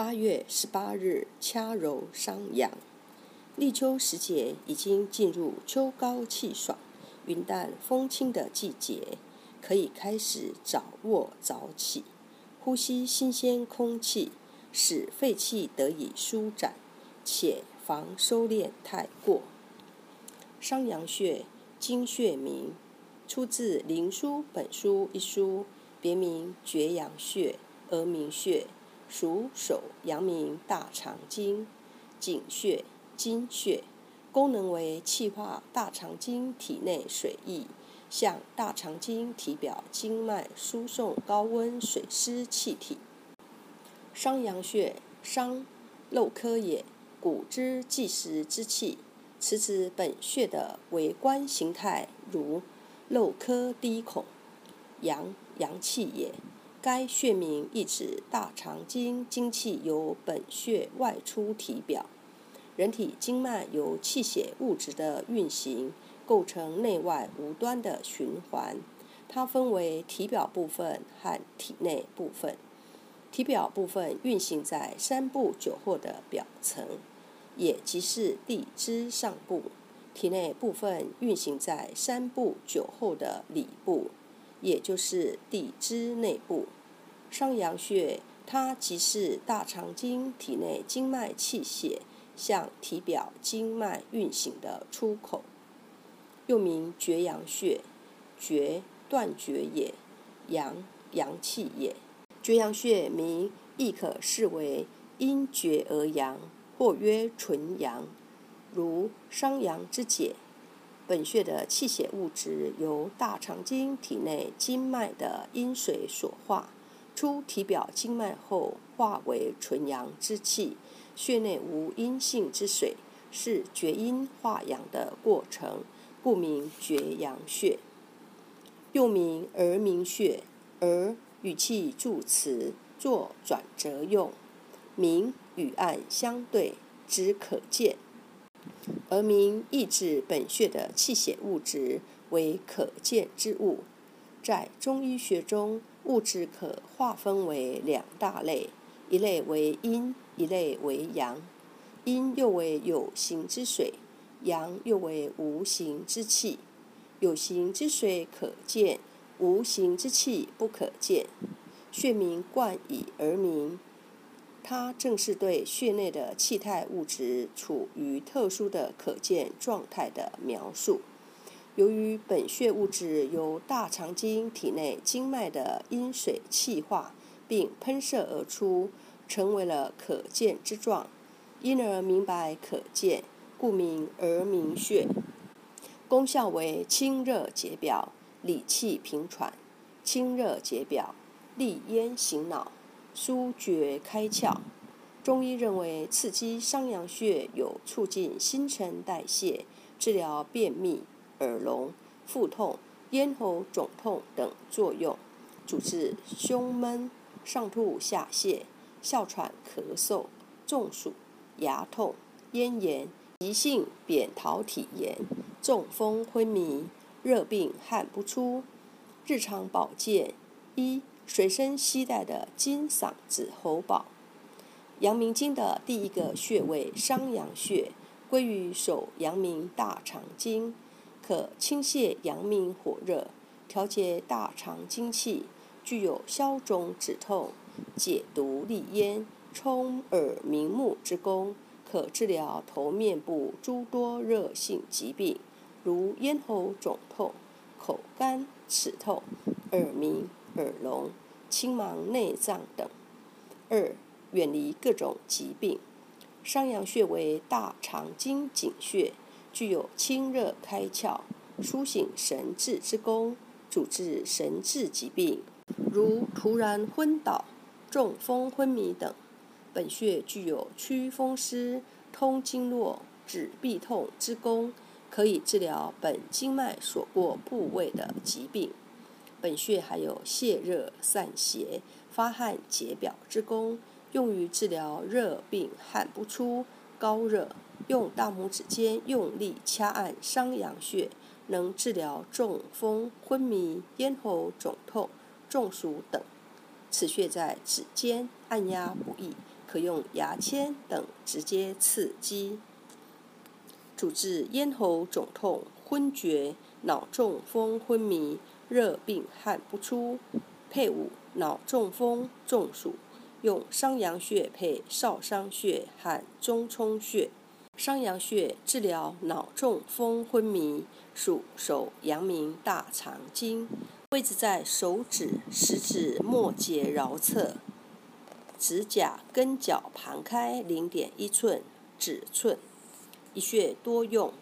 八月十八日，掐揉商阳。立秋时节，已经进入秋高气爽、云淡风轻的季节，可以开始早卧早起，呼吸新鲜空气，使肺气得以舒展，且防收敛太过。商阳穴，经穴名，出自《灵枢·本书》一书，别名厥阳穴、额明穴。属手阳明大肠经井穴经穴，功能为气化大肠经体内水液，向大肠经体表经脉输送高温水湿气体。商阳穴，商，漏科也，古之计时之气。此指本穴的微观形态，如漏科低孔，阳，阳气也。该穴名意指大肠经精气由本穴外出体表。人体经脉由气血物质的运行构成内外无端的循环，它分为体表部分和体内部分。体表部分运行在三部九候的表层，也即是地支上部；体内部分运行在三部九候的里部。也就是地支内部，商阳穴，它即是大肠经体内经脉气血向体表经脉运行的出口，又名绝阳穴。绝，断绝也；阳，阳气也。绝阳穴名亦可视为因绝而阳，或曰纯阳，如商阳之解。本穴的气血物质由大肠经体内经脉的阴水所化，出体表经脉后化为纯阳之气。穴内无阴性之水，是厥阴化阳的过程，故名厥阳穴。又名儿明穴，儿语气助词，作转折用。明与暗相对，指可见。而名意指本穴的气血物质为可见之物。在中医学中，物质可划分为两大类：一类为阴，一类为阳。阴又为有形之水，阳又为无形之气。有形之水可见，无形之气不可见。穴名冠以而名。它正是对血内的气态物质处于特殊的可见状态的描述。由于本穴物质由大肠经体内经脉的阴水气化并喷射而出，成为了可见之状，因而明白可见，故名而明血。功效为清热解表、理气平喘。清热解表，利咽醒脑。舒厥开窍，中医认为刺激商阳穴有促进新陈代谢、治疗便秘、耳聋、腹痛、咽喉肿痛等作用，主治胸闷、上吐下泻、哮喘、咳嗽、中暑、牙痛、咽炎、急性扁桃体炎、中风昏迷、热病汗不出。日常保健一。随身携带的金嗓子喉宝。阳明经的第一个穴位商阳穴，归于手阳明大肠经，可清泻阳明火热，调节大肠经气，具有消肿止痛、解毒利咽、冲耳明目之功，可治疗头面部诸多热性疾病，如咽喉肿痛、口干齿痛、耳鸣。耳聋、青盲内脏等。二、远离各种疾病。商阳穴为大肠经井穴，具有清热开窍、苏醒神志之功，主治神志疾病，如突然昏倒、中风昏迷等。本穴具有祛风湿、通经络、止痹痛之功，可以治疗本经脉所过部位的疾病。本穴还有泻热散邪、发汗解表之功，用于治疗热病汗不出、高热。用大拇指尖用力掐按商阳穴，能治疗中风、昏迷、咽喉肿痛、中暑等。此穴在指尖按压不易，可用牙签等直接刺激。主治咽喉肿痛、昏厥、脑中风昏迷、热病汗不出。配伍脑中风、中暑，用商阳穴配少商穴和中冲穴。商阳穴治疗脑中风昏迷，属手阳明大肠经，位置在手指、食指末节桡侧，指甲根角旁开零点一寸指寸。一穴多用：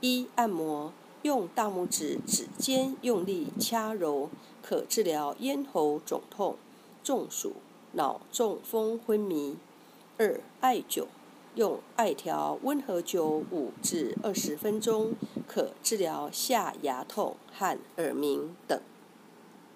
一、按摩，用大拇指指尖用力掐揉，可治疗咽喉肿痛、中暑、脑中风昏迷；二、艾灸，用艾条温和灸五至二十分钟，可治疗下牙痛和耳鸣等。